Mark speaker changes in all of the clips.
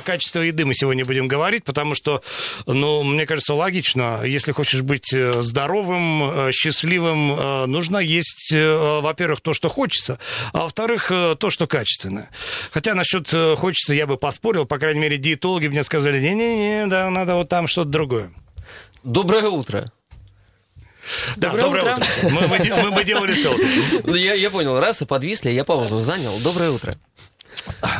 Speaker 1: Про качество еды мы сегодня будем говорить, потому что, ну, мне кажется, логично, если хочешь быть э, здоровым, э, счастливым, э, нужно есть, во-первых, то, что хочется, а во-вторых, то, что качественное. Хотя насчет хочется я бы поспорил, по крайней мере, диетологи мне сказали, не-не-не, да, надо вот там что-то другое.
Speaker 2: Доброе утро.
Speaker 1: Да, доброе, доброе утро. утро. Мы, мы, мы, мы делали селфи.
Speaker 2: Я, я понял, раз и подвисли, я паузу занял. Доброе утро.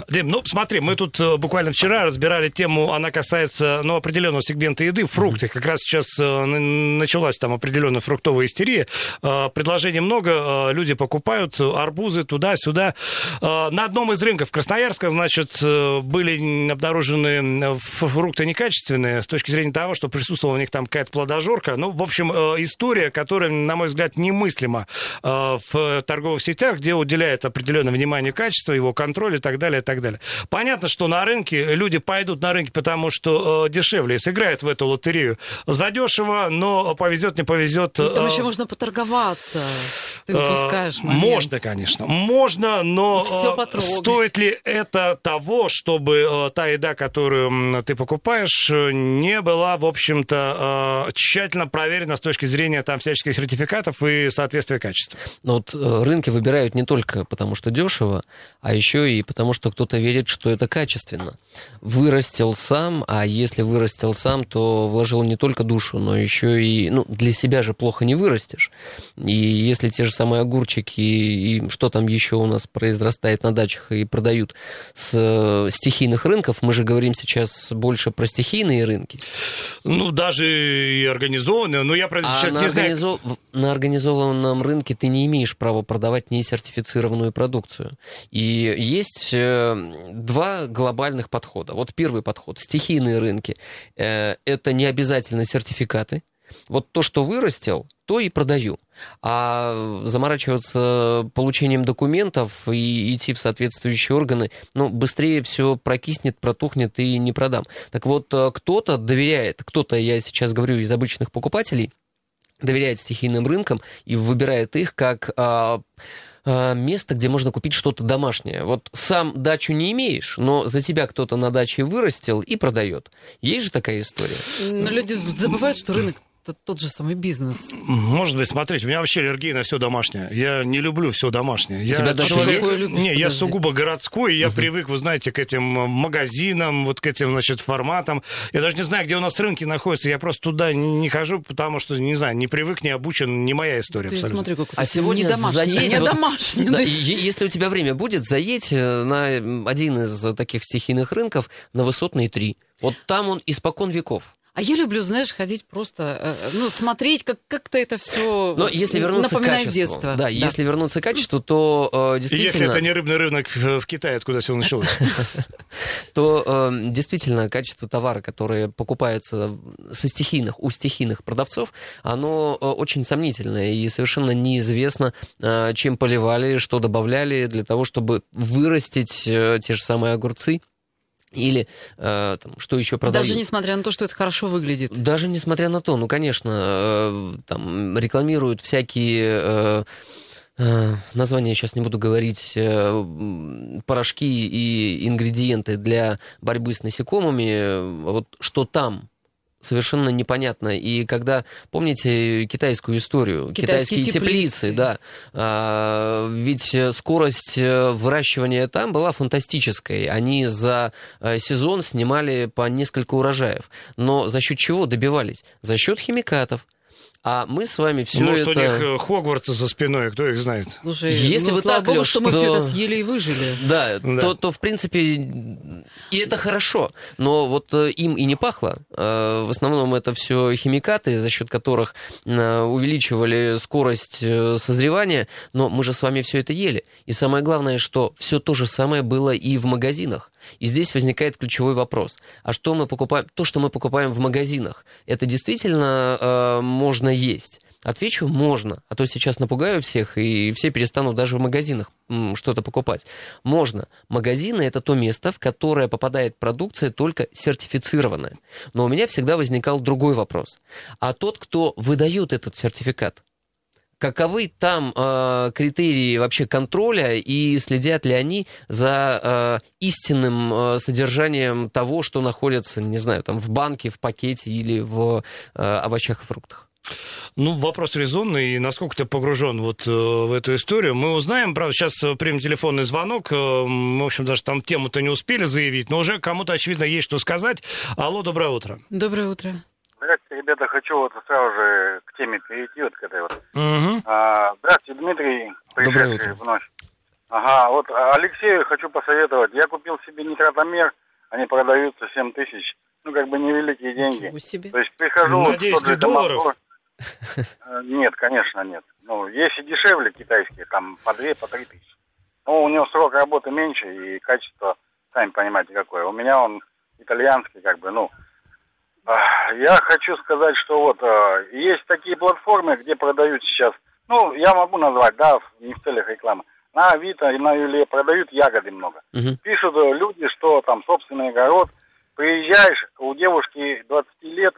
Speaker 1: Дим, ну смотри, мы тут э, буквально вчера разбирали тему, она касается ну, определенного сегмента еды, фрукты. Как раз сейчас э, началась там определенная фруктовая истерия. Э, предложений много, люди покупают арбузы туда-сюда. На одном из рынков Красноярска, значит, были обнаружены фрукты некачественные с точки зрения того, что присутствовала у них там какая-то плодожорка. Ну, в общем, история, которая, на мой взгляд, немыслима в торговых сетях, где уделяет определенное внимание качеству, его контроль и так далее, и так далее. Понятно, что на рынке люди пойдут на рынке, потому что э, дешевле, и сыграют в эту лотерею задешево, но повезет, не повезет.
Speaker 3: Ну, там э, еще можно поторговаться. Ты упускаешь э, момент.
Speaker 1: Можно, конечно. Можно, но Все э, стоит ли это того, чтобы э, та еда, которую ты покупаешь, не была, в общем-то, э, тщательно проверена с точки зрения там всяческих сертификатов и соответствия качества?
Speaker 2: Ну вот э, рынки выбирают не только потому, что дешево, а еще и потому что кто-то верит, что это качественно. Вырастил сам, а если вырастил сам, то вложил не только душу, но еще и... Ну, для себя же плохо не вырастешь. И если те же самые огурчики и что там еще у нас произрастает на дачах и продают с э, стихийных рынков, мы же говорим сейчас больше про стихийные рынки.
Speaker 1: Ну, даже и организованные, но я про
Speaker 2: а сейчас на не организов... знаю... На организованном рынке ты не имеешь права продавать несертифицированную продукцию. И есть есть э, два глобальных подхода. Вот первый подход, стихийные рынки. Э, это не обязательно сертификаты. Вот то, что вырастил, то и продаю. А заморачиваться получением документов и идти в соответствующие органы, ну, быстрее все прокиснет, протухнет и не продам. Так вот, э, кто-то доверяет, кто-то, я сейчас говорю из обычных покупателей, доверяет стихийным рынкам и выбирает их как а, место, где можно купить что-то домашнее. Вот сам дачу не имеешь, но за тебя кто-то на даче вырастил и продает. Есть же такая история?
Speaker 3: Но люди забывают, что рынок это тот же самый бизнес.
Speaker 1: Может быть, смотрите, у меня вообще аллергия на все домашнее. Я не люблю все домашнее.
Speaker 2: Я тебя человек...
Speaker 1: есть? Не, я сугубо городской, и я uh-huh. привык, вы знаете, к этим магазинам, вот к этим, значит, форматам. Я даже не знаю, где у нас рынки находятся. Я просто туда не хожу, потому что, не знаю, не привык, не обучен, не моя история
Speaker 3: Ты
Speaker 1: абсолютно.
Speaker 3: Смотри,
Speaker 2: а сегодня домашний, заедь,
Speaker 3: не вот, домашний.
Speaker 2: Да, если у тебя время будет, заедь э, на один из таких стихийных рынков на Высотные 3. Вот там он испокон веков.
Speaker 3: А я люблю, знаешь, ходить просто, э, ну, смотреть, как как-то это все
Speaker 2: Но если вернуться к качеству, детство. Да, да, если вернуться к качеству, то э, действительно...
Speaker 1: Если это не рыбный рынок в Китае, откуда все началось.
Speaker 2: То э, действительно качество товара, которые покупаются со стихийных, у стихийных продавцов, оно э, очень сомнительное и совершенно неизвестно, чем поливали, что добавляли для того, чтобы вырастить те же самые огурцы или э, там, что еще продают.
Speaker 3: Даже несмотря на то, что это хорошо выглядит.
Speaker 2: Даже несмотря на то, ну, конечно, э, там рекламируют всякие... Э, э название сейчас не буду говорить, э, порошки и ингредиенты для борьбы с насекомыми, вот что там совершенно непонятно. И когда, помните китайскую историю,
Speaker 3: китайские, китайские теплицы,
Speaker 2: теплицы да, а, ведь скорость э, выращивания там была фантастической. Они за э, сезон снимали по несколько урожаев. Но за счет чего добивались? За счет химикатов. А мы с вами все
Speaker 1: Может,
Speaker 2: это...
Speaker 1: у них э, Хогвартсы за спиной, кто их знает?
Speaker 3: Слушай, Если ну, бы так, Богу, что мы то... все это съели и выжили.
Speaker 2: Да, да. То, то, в принципе, и это хорошо. Но вот э, им и не пахло. Э, в основном это все химикаты, за счет которых увеличивали скорость созревания. Но мы же с вами все это ели. И самое главное, что все то же самое было и в магазинах. И здесь возникает ключевой вопрос. А что мы покупаем? То, что мы покупаем в магазинах, это действительно э, можно есть? Отвечу, можно. А то сейчас напугаю всех, и все перестанут даже в магазинах что-то покупать. Можно. Магазины – это то место, в которое попадает продукция только сертифицированная. Но у меня всегда возникал другой вопрос. А тот, кто выдает этот сертификат, каковы там э, критерии вообще контроля и следят ли они за э, истинным э, содержанием того, что находится, не знаю, там в банке, в пакете или в э, овощах и фруктах?
Speaker 1: Ну, вопрос резонный, и насколько ты погружен вот э, в эту историю. Мы узнаем, правда, сейчас э, примем телефонный звонок, э, мы, в общем, даже там тему-то не успели заявить, но уже кому-то, очевидно, есть что сказать. Алло, доброе утро.
Speaker 3: Доброе утро.
Speaker 4: Здравствуйте, ребята, хочу вот сразу же к теме перейти, вот к этой вот.
Speaker 1: Угу.
Speaker 4: А, здравствуйте, Дмитрий, пришедший вновь. Ага, вот Алексею хочу посоветовать. Я купил себе нитратомер, они продаются 7 тысяч. Ну, как бы невеликие деньги.
Speaker 3: Себе.
Speaker 4: То есть прихожу...
Speaker 1: Надеюсь,
Speaker 4: в тот же
Speaker 1: не долларов?
Speaker 4: Э, Нет, конечно, нет. Ну, есть и дешевле китайские, там по 2, по 3 тысячи. Ну, у него срок работы меньше и качество, сами понимаете, какое. У меня он итальянский, как бы, ну. Я хочу сказать, что вот э, есть такие платформы, где продают сейчас, ну, я могу назвать, да, не в целях рекламы. На Авито и на Юле продают ягоды много.
Speaker 2: Мгм.
Speaker 4: Пишут э, люди, что там собственный огород. Приезжаешь, у девушки 20 лет,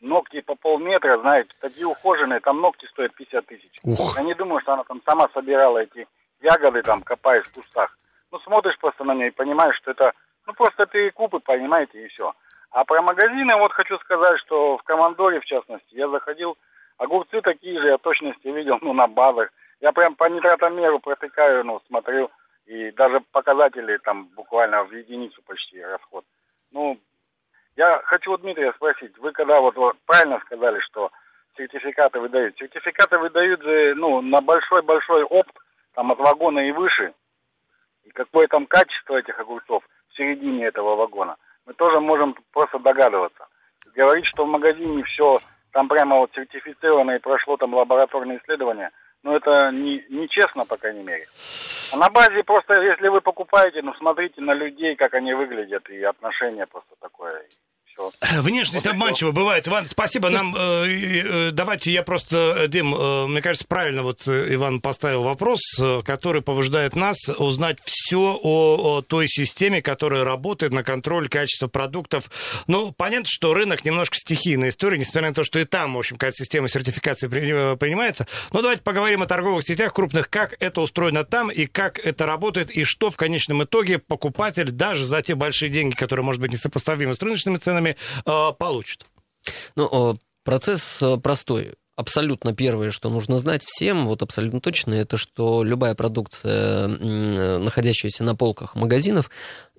Speaker 4: ногти по полметра, знаете, такие ухоженные, там ногти стоят 50 тысяч.
Speaker 1: Ух.
Speaker 4: Я не думаю, что она там сама собирала эти ягоды, там, копаясь в кустах. Ну, смотришь просто на нее и понимаешь, что это, ну, просто перекупы, понимаете, и все. А про магазины вот хочу сказать, что в Командоре, в частности, я заходил, огурцы такие же, я точности видел, ну, на базах. Я прям по нитратомеру протыкаю, ну, смотрю, и даже показатели там буквально в единицу почти расход. Ну, я хочу у Дмитрия спросить, вы когда вот, вот правильно сказали, что сертификаты выдают. Сертификаты выдают же, ну, на большой-большой опт, там от вагона и выше. И какое там качество этих огурцов в середине этого вагона. Мы тоже можем просто догадываться. Говорить, что в магазине все там прямо вот сертифицировано и прошло там лабораторные исследования, ну это не, нечестно, по крайней мере. А на базе просто, если вы покупаете, ну смотрите на людей, как они выглядят, и отношение просто такое.
Speaker 1: Внешность
Speaker 4: Вот
Speaker 1: обманчива бывает. Иван, спасибо. Нам э, э, давайте я просто, э, Дим, э, мне кажется, правильно вот э, Иван поставил вопрос, э, который побуждает нас узнать все о, о той системе, которая работает на контроль качества продуктов. Ну, понятно, что рынок немножко стихийная история, несмотря на то, что и там, в общем, какая система сертификации при- э, принимается. Но давайте поговорим о торговых сетях крупных, как это устроено там и как это работает, и что в конечном итоге покупатель даже за те большие деньги, которые, может быть, несопоставимы с рыночными ценами, э, получит.
Speaker 2: Ну, э, процесс э, простой. Абсолютно первое, что нужно знать всем, вот абсолютно точно, это что любая продукция, находящаяся на полках магазинов,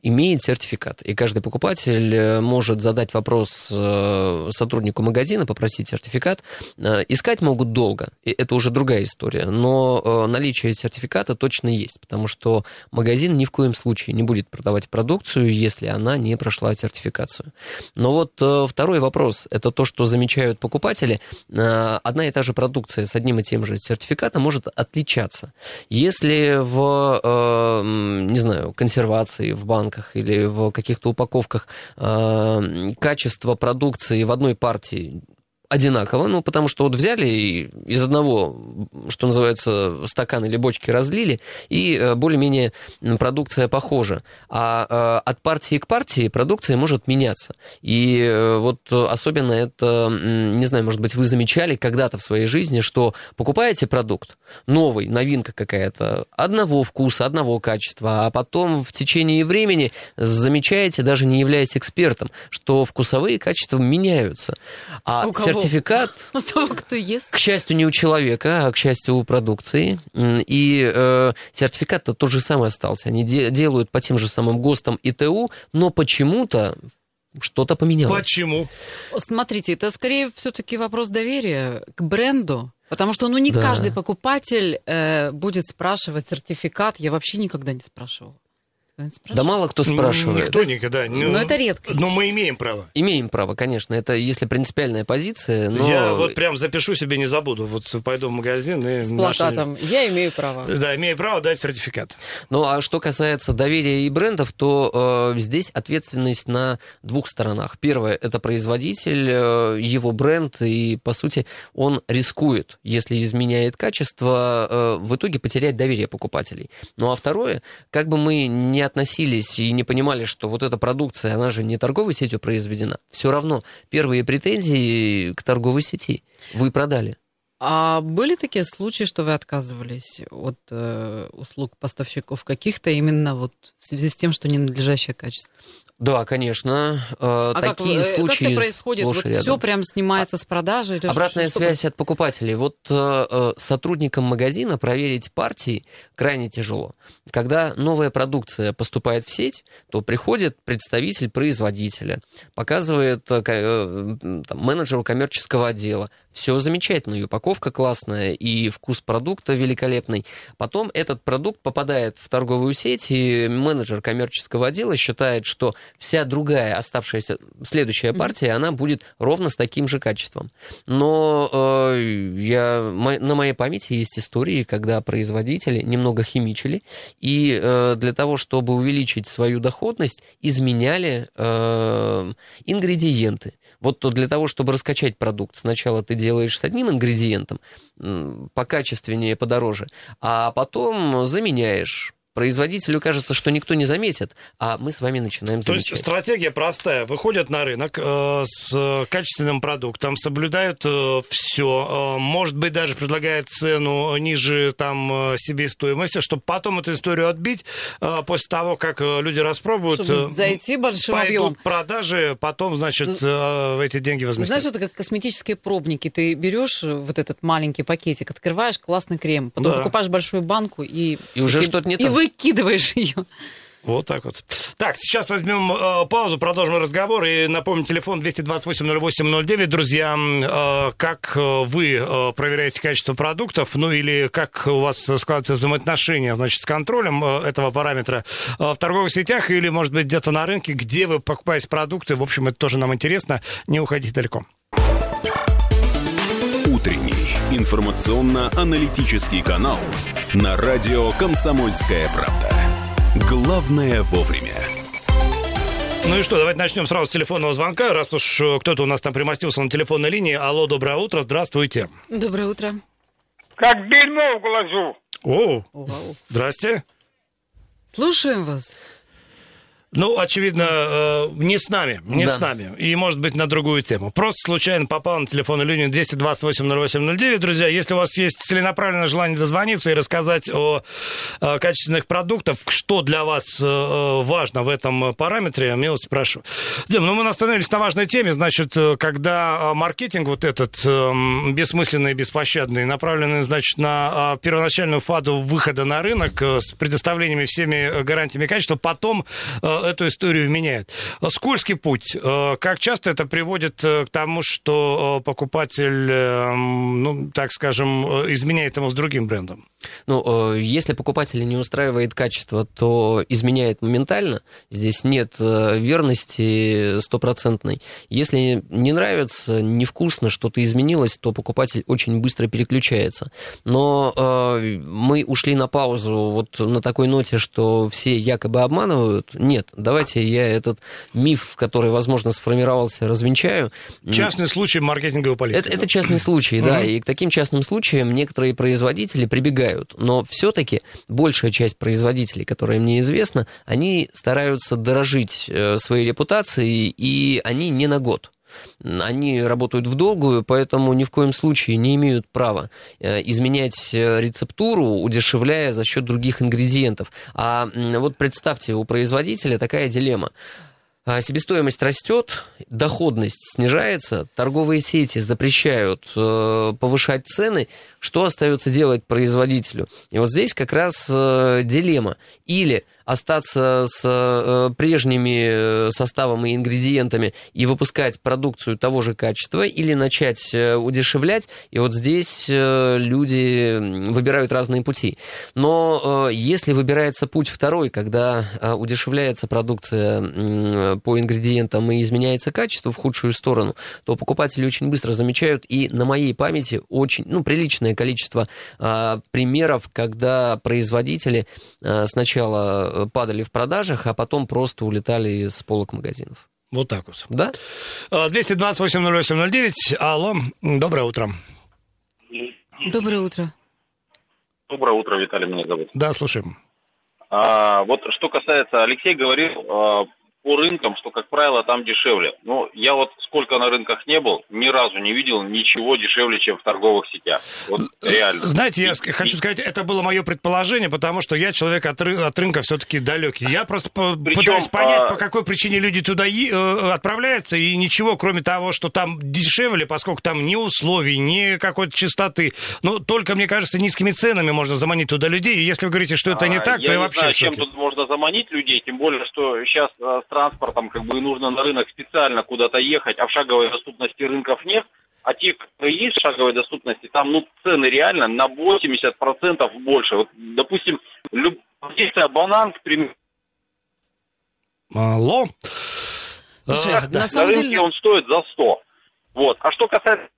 Speaker 2: имеет сертификат. И каждый покупатель э, может задать вопрос э, сотруднику магазина, попросить сертификат. Э, Искать могут долго, и это уже другая история, но наличие сертификата точно есть, потому что магазин ни в коем случае не будет продавать продукцию, если она не прошла сертификацию. Но вот второй вопрос, это то, что замечают покупатели. Одна и та же продукция с одним и тем же сертификатом может отличаться. Если в, не знаю, консервации в банках или в каких-то упаковках э, качество продукции в одной партии одинаково, ну, потому что вот взяли и из одного, что называется, стакана или бочки разлили, и э, более-менее продукция похожа. А э, от партии к партии продукция может меняться. И э, вот особенно это, не знаю, может быть, вы замечали когда-то в своей жизни, что покупаете продукт, новый, новинка какая-то, одного вкуса, одного качества, а потом в течение времени замечаете, даже не являясь экспертом, что вкусовые качества меняются. А
Speaker 3: У кого?
Speaker 2: Сертификат
Speaker 3: У того, кто ест.
Speaker 2: к счастью, не у человека, а к счастью, у продукции. И э, сертификат-то тот же самый остался. Они де- делают по тем же самым ГОСТам и ТУ, но почему-то что-то поменялось.
Speaker 1: Почему?
Speaker 3: Смотрите, это скорее все-таки вопрос доверия к бренду. Потому что ну, не
Speaker 2: Да.
Speaker 3: каждый покупатель э, будет спрашивать сертификат. Я вообще никогда не спрашивала.
Speaker 2: Да мало кто спрашивает.
Speaker 1: Никто никогда. Ну,
Speaker 3: Но это редкость.
Speaker 1: Но мы имеем право.
Speaker 2: Имеем право, конечно. Это если принципиальная позиция, но...
Speaker 1: Я вот прям запишу себе, не забуду. Вот пойду в магазин и...
Speaker 3: С
Speaker 1: нашу-
Speaker 3: плакатом. Я имею право.
Speaker 1: Да, имею право дать сертификат.
Speaker 2: Ну, а что касается доверия и брендов, то э, здесь ответственность на двух сторонах. Первое, это производитель, э, его бренд, и, по сути, он рискует, если изменяет качество, э, в итоге потерять доверие покупателей. Ну, а второе, как бы мы не относились и не понимали, что вот эта продукция, она же не торговой сетью произведена, все равно первые претензии к торговой сети вы продали.
Speaker 3: А были такие случаи, что вы отказывались от э, услуг поставщиков каких-то именно вот в связи с тем, что ненадлежащее качество?
Speaker 2: Да, конечно. э,
Speaker 3: А как,
Speaker 2: такие
Speaker 3: э,
Speaker 2: случаи
Speaker 3: как это происходит? Вот
Speaker 2: рядом.
Speaker 3: все прям снимается с продажи? или
Speaker 2: Обратная
Speaker 3: что-
Speaker 2: связь от покупателей. Вот э, э, сотрудникам магазина проверить партии крайне тяжело. Когда новая продукция поступает в сеть, то приходит представитель производителя, показывает э, э, там, менеджеру коммерческого отдела. Все замечательно, и упаковка классная, и вкус продукта великолепный. Потом этот продукт попадает в торговую сеть, и менеджер коммерческого отдела считает, что вся другая оставшаяся следующая партия, она будет ровно с таким же качеством. Но э, я, на моей памяти есть истории, когда производители немного химичили, и э, для того, чтобы увеличить свою доходность, изменяли э, ингредиенты. Вот то для того, чтобы раскачать продукт, сначала ты делаешь с одним ингредиентом, покачественнее, подороже, а потом заменяешь. Производителю кажется, что никто не заметит, а мы с вами начинаем
Speaker 1: То есть
Speaker 2: замечать.
Speaker 1: стратегия простая. Выходят на рынок э, с качественным продуктом, соблюдают все, может быть, даже предлагают цену ниже там э, себестоимости, чтобы потом эту историю отбить э, после того, как э, люди распробуют.
Speaker 3: Чтобы
Speaker 1: э,
Speaker 3: зайти большим
Speaker 1: пойдут
Speaker 3: объемом.
Speaker 1: продажи, потом, значит, э, эти деньги возместят.
Speaker 3: Знаешь, это как косметические пробники. Ты берешь вот этот маленький пакетик, открываешь классный крем, потом
Speaker 1: Да.
Speaker 3: покупаешь большую банку и...
Speaker 2: И уже
Speaker 3: и-
Speaker 2: что-то не
Speaker 3: И
Speaker 2: так.
Speaker 3: Выкидываешь ее.
Speaker 1: Вот так вот. Так, сейчас возьмем э, паузу, продолжим разговор. И напомню, телефон 228-08-09. Друзья, э, как э, вы э, проверяете качество продуктов, ну или как у вас складываются взаимоотношения, значит, с контролем э, этого параметра э, в торговых сетях или, может быть, где-то на рынке, где вы покупаете продукты. В общем, это тоже нам интересно. Не уходите далеко.
Speaker 5: Информационно-аналитический канал на радио «Комсомольская правда». Главное вовремя.
Speaker 1: Ну и что, давайте начнем сразу с телефонного звонка, раз уж э, кто-то у нас там примостился на телефонной линии. Алло, доброе утро, здравствуйте.
Speaker 3: Доброе утро.
Speaker 6: Как бельмо в глазу.
Speaker 1: О,
Speaker 3: Вау.
Speaker 1: здрасте.
Speaker 3: Слушаем вас.
Speaker 1: Ну, очевидно, э, не с нами, не
Speaker 2: Да.
Speaker 1: с нами. И, может быть, на другую тему. Просто случайно попал на телефонную линию 228-08-09. Друзья, если у вас есть целенаправленное желание дозвониться и рассказать о, э, качественных продуктах, что для вас э, важно в этом параметре, милости прошу. Дим, ну мы остановились на важной теме. Значит, когда маркетинг вот этот э, бессмысленный, беспощадный, направленный, значит, на первоначальную фазу выхода на рынок с предоставлениями всеми гарантиями качества, потом эту историю меняет. Скользкий путь. Э, Как часто это приводит э, к тому, что э, покупатель, э, ну, так скажем, изменяет ему с другим брендом?
Speaker 2: Ну, если покупателя не устраивает качество, то изменяет моментально. Здесь нет верности стопроцентной. Если не нравится, невкусно, что-то изменилось, то покупатель очень быстро переключается. Но мы ушли на паузу вот на такой ноте, что все якобы обманывают. Нет, давайте я этот миф, который, возможно, сформировался, развенчаю.
Speaker 1: Частный случай маркетинговой политики.
Speaker 2: Это, это частный случай, да, и к таким частным случаям некоторые производители прибегают. Но все-таки большая часть производителей, которая мне известна, они стараются дорожить э, своей репутацией, и они не на год. Они работают в долгую, поэтому ни в коем случае не имеют права э, изменять э, рецептуру, удешевляя за счет других ингредиентов. А вот представьте, у производителя такая дилемма. А, Себестоимость растет, доходность снижается, торговые сети запрещают э, повышать цены. Что остается делать производителю? И вот здесь как раз э, дилемма. Или остаться с э, прежними составом и ингредиентами и выпускать продукцию того же качества, или начать удешевлять. И вот здесь люди выбирают разные пути. Но если выбирается путь второй, когда удешевляется продукция по ингредиентам и изменяется качество в худшую сторону, то покупатели очень быстро замечают, и на моей памяти очень, ну, приличное количество а, примеров, когда производители а, сначала падали в продажах, а потом просто улетали с полок магазинов.
Speaker 1: Вот так вот.
Speaker 2: Да?
Speaker 1: 228-08-09. Алло, доброе утро.
Speaker 3: Доброе утро.
Speaker 7: Доброе утро, Виталий меня зовут.
Speaker 1: Да, слушаем.
Speaker 7: А, вот что касается, Алексей говорил а, по рынкам, что, как правило, там дешевле. Но я вот сколько на рынках не был, ни разу не видел ничего дешевле, чем в торговых сетях. Вот реально.
Speaker 1: Знаете, я хочу сказать, это было мое предположение, потому что я человек от, ры- от рынка все-таки далекий. Я просто Причем, пытаюсь понять, а... по какой причине люди туда е- э, отправляются, и ничего, кроме того, что там дешевле, поскольку там ни условий, ни какой-то чистоты. Но только, мне кажется, низкими ценами можно заманить туда людей. И если вы говорите, что это не так,
Speaker 7: я
Speaker 1: то я
Speaker 7: не
Speaker 1: вообще
Speaker 7: знаю, чем тут можно заманить людей, тем более, что сейчас э, транспортом как бы нужно на рынок специально куда-то ехать, а в шаговой доступности рынков нет, а те, которые есть в шаговой доступности, там ну, цены реально на 80% больше. Вот, допустим, люб... банан, к примеру,
Speaker 1: Алло.
Speaker 3: Слушай,
Speaker 7: а, на, самом на рынке деле... он стоит за 100. Вот. А что касается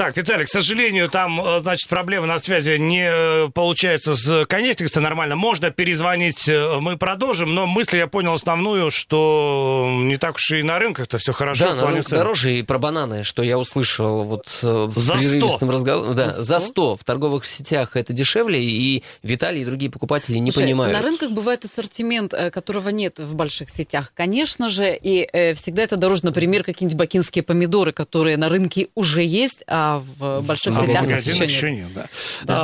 Speaker 1: так, Виталий, к сожалению, там, э, значит, проблема на связи не э, получается с коннектикса нормально. Можно перезвонить, э, мы продолжим, но мысль я понял основную, что не так уж и на рынках-то все хорошо.
Speaker 2: Да, на рынках цен. дороже, и про бананы, что я услышал вот в
Speaker 1: за
Speaker 2: прерывистом разговоре. Да, за 100. В торговых сетях это дешевле, и Виталий и другие покупатели не Слушай, понимают.
Speaker 3: На рынках бывает ассортимент, которого нет в больших сетях, конечно же, и всегда это дороже, например, какие-нибудь бакинские помидоры, которые на рынке уже есть, а в больших а сетях
Speaker 1: еще, еще нет. Да. Да.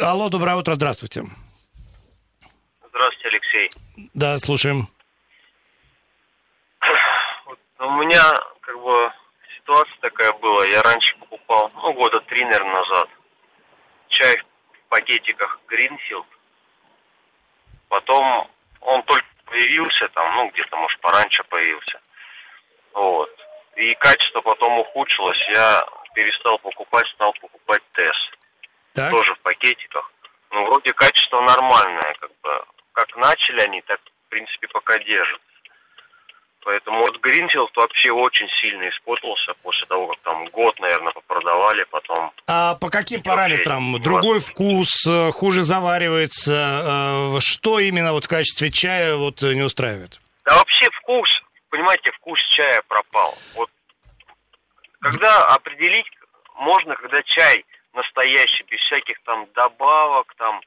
Speaker 1: А, алло, доброе утро, здравствуйте.
Speaker 8: Здравствуйте, Алексей.
Speaker 1: Да, слушаем.
Speaker 8: У меня как бы ситуация такая была. Я раньше покупал, ну, года три, наверное, назад, чай в пакетиках Greenfield. Потом он только появился там, ну, где-то, может, пораньше появился. Вот. И качество потом ухудшилось. Я перестал покупать, стал покупать ТЭС. Так. Тоже в пакетиках. Ну, вроде качество нормальное, как бы. Как начали они, так, в принципе, пока держат. Поэтому вот Гринфилд вообще очень сильно испортился после того, как там год, наверное, попродавали, потом...
Speaker 1: А по каким параметрам? Другой вкус, э, хуже заваривается? Э, что именно вот в качестве чая вот не устраивает?
Speaker 8: Да вообще вкус, понимаете, вкус чая пропал. Вот когда определить можно, когда чай настоящий, без всяких там добавок, там,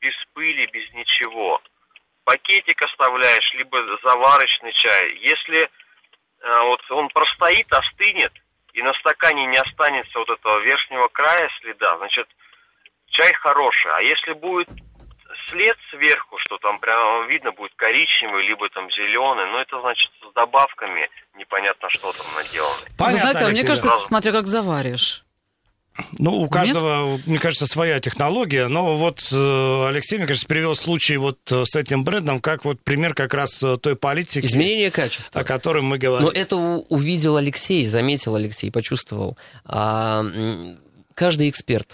Speaker 8: без пыли, без ничего. Пакетик оставляешь, либо заварочный чай. Если э, вот он простоит, остынет, и на стакане не останется вот этого верхнего края следа, значит, чай хороший. А если будет след сверху, что там прям видно будет коричневый, либо там зеленый, но это значит с добавками непонятно что там наделано.
Speaker 3: Понятно, Вы знаете, а мне кажется, это смотря как заваришь.
Speaker 1: Ну, у каждого, Нет? мне кажется, своя технология, но вот э, Алексей, мне кажется, привел случай вот э, с этим брендом, как вот пример как раз э, той политики.
Speaker 2: Изменение качества.
Speaker 1: О котором мы говорим.
Speaker 2: Но это увидел Алексей, заметил Алексей, почувствовал. А, каждый эксперт.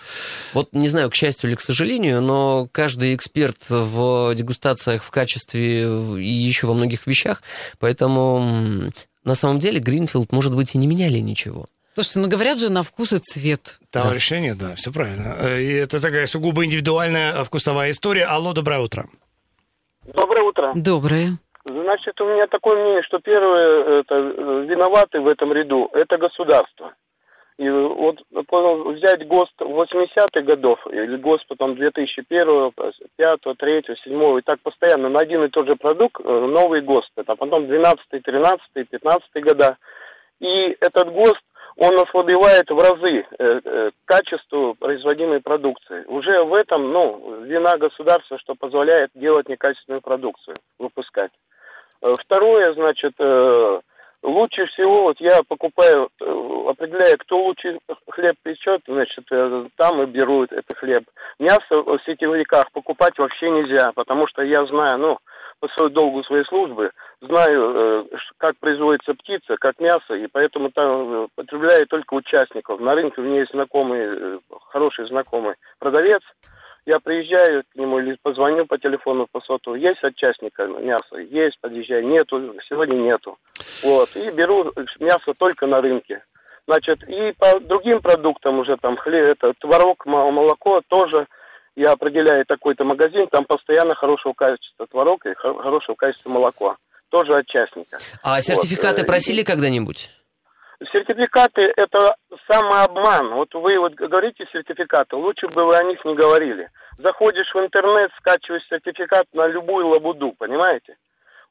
Speaker 2: Вот не знаю, к счастью или к сожалению, но каждый эксперт в дегустациях в качестве и еще во многих вещах. Поэтому на самом деле Гринфилд, может быть, и не меняли ничего.
Speaker 3: Слушайте, ну говорят же на вкус и цвет.
Speaker 1: Там да. решение, да, все правильно. И это такая сугубо индивидуальная вкусовая история. Алло, доброе утро.
Speaker 9: Доброе утро.
Speaker 3: Доброе.
Speaker 9: Значит, у меня такое мнение, что первые это, виноваты в этом ряду – это государство. И вот взять ГОСТ 80-х годов, или ГОСТ потом 2001, 5, 3, 7, и так постоянно на один и тот же продукт э, новый ГОСТ. Это потом 12, 13, 15 года. И этот ГОСТ, он ослабевает в разы э, э, качеству производимой продукции. Уже в этом, ну, вина государства, что позволяет делать некачественную продукцию, выпускать. Э, второе, значит, лучше всего, вот я покупаю э, определяю, кто лучше хлеб печет, значит, э, там и берут этот хлеб. Мясо в сетевиках покупать вообще нельзя, потому что я знаю, ну, по своему долгу своей службы, знаю, э, как производится птица, как мясо, и поэтому там потребляю только участников. На рынке у меня есть знакомый, хороший знакомый продавец, я приезжаю к нему или позвоню по телефону по соту. Есть от частника мясо? Есть, подъезжаю. Нету, сегодня нету. Вот. И беру мясо только на рынке. Значит, и по другим продуктам уже там хлеб, это творог, мо- молоко тоже я определяю такой-то магазин, там постоянно хорошего качества творог и хо- хорошего качества молоко. Тоже от частника.
Speaker 2: А сертификаты
Speaker 9: э,
Speaker 2: просили когда-нибудь?
Speaker 9: Сертификаты – это самообман. Вот вы вот говорите сертификаты, лучше бы вы о них не говорили. Заходишь в интернет, скачиваешь сертификат на любую лабуду, понимаете?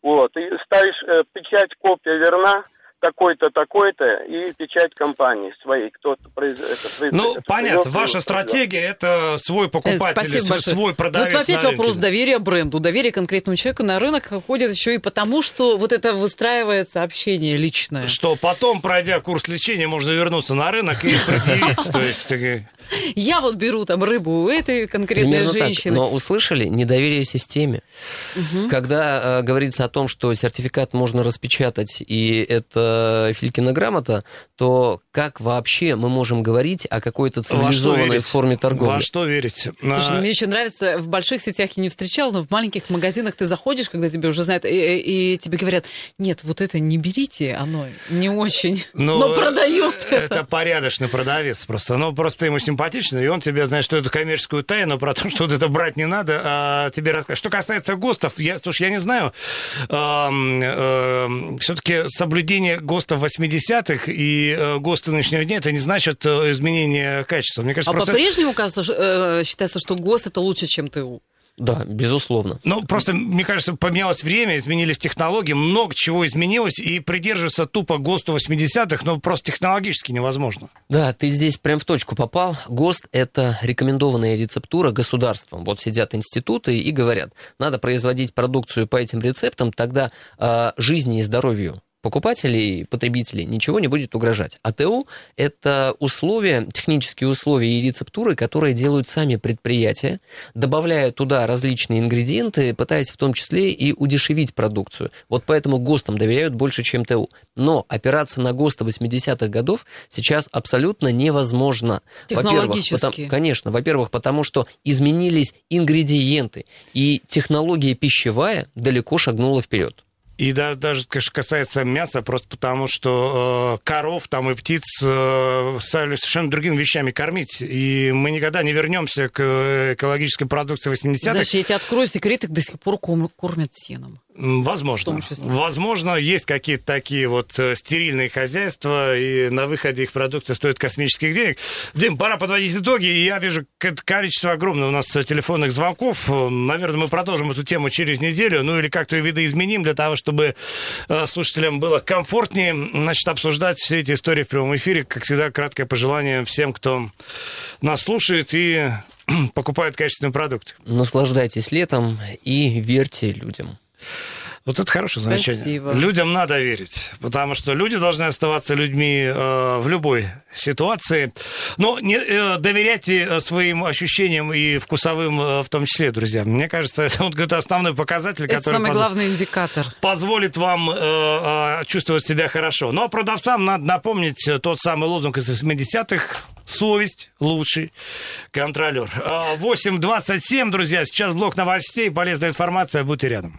Speaker 9: Вот, и ставишь э, печать, копия верна, такой-то, такой-то, и печать компании своей, кто-то произ... это, произ-
Speaker 1: Ну,
Speaker 9: это
Speaker 1: понятно,
Speaker 9: производство
Speaker 1: ваша стратегия это свой покупатель,
Speaker 3: Спасибо
Speaker 1: свой,
Speaker 3: большое.
Speaker 1: свой
Speaker 3: Ну,
Speaker 1: продавец.
Speaker 3: это опять
Speaker 1: на рынке.
Speaker 3: вопрос доверия бренду, доверия конкретному человеку на рынок ходит еще и потому, что вот это выстраивается общение личное.
Speaker 1: Что потом, пройдя курс лечения, можно вернуться на рынок и предъявить. То есть, э,
Speaker 3: Я вот беру там рыбу у этой конкретной
Speaker 2: Примерно так.
Speaker 3: женщины.
Speaker 2: Но услышали недоверие системе. Когда э, говорится о том, что сертификат можно распечатать, и это Филькина грамота, то как вообще мы можем говорить о какой-то цивилизованной форме торговли?
Speaker 1: Во что верить?
Speaker 3: Слушай,
Speaker 1: А,
Speaker 3: мне еще нравится, в больших сетях я не встречала, но в маленьких магазинах ты заходишь, когда тебе уже знают, и, и тебе говорят, нет, вот это не берите, оно не очень,
Speaker 1: Ну,
Speaker 3: но продает
Speaker 1: э,
Speaker 3: это.
Speaker 1: Это порядочный продавец просто. Ну, просто ему симпатично, и он тебе, знает, что это коммерческую тайну, про то, что вот это брать не надо, а тебе расскажет. Что касается ГОСТов, я, слушай, я не знаю, все-таки соблюдение ГОСТов 80-х и э, ГОСТы нынешнего дня, это не значит э, изменение качества. Мне кажется,
Speaker 3: А
Speaker 1: просто...
Speaker 3: по-прежнему кажется, э, считается, что ГОСТ это лучше, чем ТУ.
Speaker 2: Да, безусловно.
Speaker 1: Ну, просто, мне кажется, поменялось время, изменились технологии, много чего изменилось, и придерживаться тупо ГОСТу 80-х, ну, просто технологически невозможно.
Speaker 2: Да, ты здесь прям в точку попал. ГОСТ – это рекомендованная рецептура государством. Вот сидят институты и говорят, надо производить продукцию по этим рецептам, тогда э, жизни и здоровью покупателей, потребителей ничего не будет угрожать. А ТУ – это условия, технические условия и рецептуры, которые делают сами предприятия, добавляя туда различные ингредиенты, пытаясь в том числе и удешевить продукцию. Вот поэтому ГОСТам доверяют больше, чем ТУ. Но опираться на ГОСТы 80-х годов сейчас абсолютно невозможно.
Speaker 3: Технологически.
Speaker 2: потому- конечно, во-первых, потому что изменились ингредиенты, и технология пищевая далеко шагнула вперед.
Speaker 1: И да, даже, конечно, касается мяса, просто потому что э, коров там и птиц э, стали совершенно другими вещами кормить. И мы никогда не вернемся к э, экологической продукции 80-х.
Speaker 3: Знаешь, я тебе открою секрет, их до сих пор кормят сеном.
Speaker 1: Возможно. Возможно, есть какие-то такие вот э, стерильные хозяйства, и на выходе их продукция стоит космических денег. Дим, пора подводить итоги, и я вижу количество огромное у нас э, телефонных звонков. Э, Наверное, мы продолжим эту тему через неделю, ну или как-то ее видоизменим для того, чтобы слушателям было комфортнее, значит, обсуждать все эти истории в прямом эфире. Как всегда, краткое пожелание всем, кто нас слушает и покупает качественный продукт.
Speaker 2: Наслаждайтесь летом и верьте людям.
Speaker 1: Вот это хорошее замечание.
Speaker 3: Спасибо.
Speaker 1: Людям надо верить, потому что люди должны оставаться людьми э, в любой ситуации. Но не, э, доверяйте э, своим ощущениям и вкусовым э, в том числе, друзья. Мне кажется, это вот какой-то основной показатель,
Speaker 3: Это
Speaker 1: который
Speaker 3: самый
Speaker 1: поз-
Speaker 3: главный индикатор.
Speaker 1: позволит вам э, э, чувствовать себя хорошо. Ну а продавцам надо напомнить э, тот самый лозунг из 80-х. Совесть лучший контролер. Э, 8.27, друзья. Сейчас блок новостей. Полезная информация. Будьте рядом.